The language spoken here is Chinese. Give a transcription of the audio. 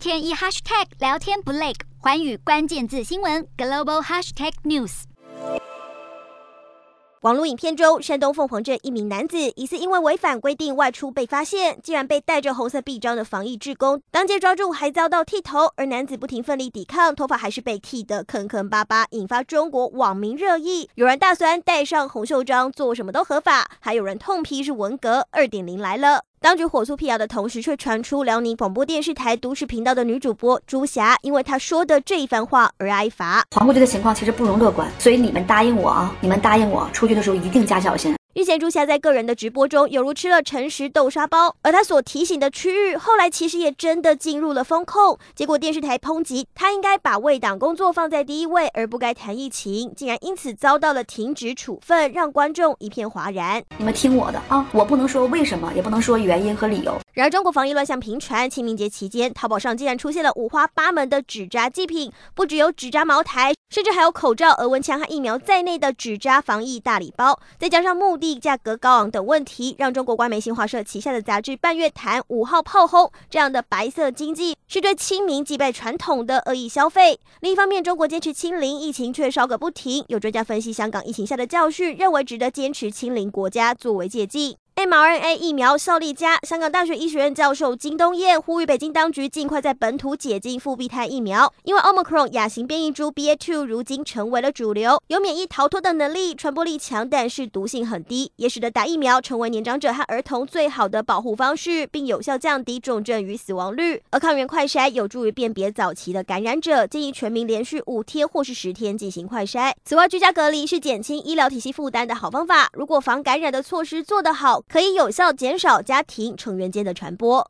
天一 hashtag 聊天不累，寰宇关键字新闻 global hashtag news。网络影片中，山东凤凰镇一名男子疑似因为违反规定外出被发现，竟然被戴着红色臂章的防疫志工当街抓住，还遭到剃头，而男子不停奋力抵抗，头发还是被剃得坑坑巴巴，引发中国网民热议。有人大酸戴上红袖章做什么都合法，还有人痛批是文革二点零来了。当局火速辟谣的同时，却传出辽宁广播电视台都市频道的女主播朱霞，因为她说的这一番话而挨罚。黄国军的情况其实不容乐观，所以你们答应我啊，你们答应我，出去的时候一定加小心。日前，朱霞在个人的直播中，犹如吃了诚实豆沙包，而他所提醒的区域，后来其实也真的进入了风控。结果电视台抨击他应该把为党工作放在第一位，而不该谈疫情，竟然因此遭到了停职处分，让观众一片哗然。你们听我的啊，我不能说为什么，也不能说原因和理由。然而，中国防疫乱象频传，清明节期间，淘宝上竟然出现了五花八门的纸扎祭品，不只有纸扎茅台，甚至还有口罩、额温枪和疫苗在内的纸扎防疫大礼包，再加上墓地价格高昂等问题，让中国官媒新华社旗下的杂志《半月谈》五号炮轰这样的白色经济是对清明祭拜传统的恶意消费。另一方面，中国坚持清零，疫情却烧个不停。有专家分析香港疫情下的教训，认为值得坚持清零国家作为借鉴。mRNA 疫苗效力佳，香港大学医学院教授金东彦呼吁北京当局尽快在本土解禁复必泰疫苗，因为 Omicron 亚型变异株 BA.2 如今成为了主流，有免疫逃脱的能力，传播力强，但是毒性很低，也使得打疫苗成为年长者和儿童最好的保护方式，并有效降低重症与死亡率。而抗原快筛有助于辨别早期的感染者，建议全民连续五天或是十天进行快筛。此外，居家隔离是减轻医疗体系负担的好方法，如果防感染的措施做得好。可以有效减少家庭成员间的传播。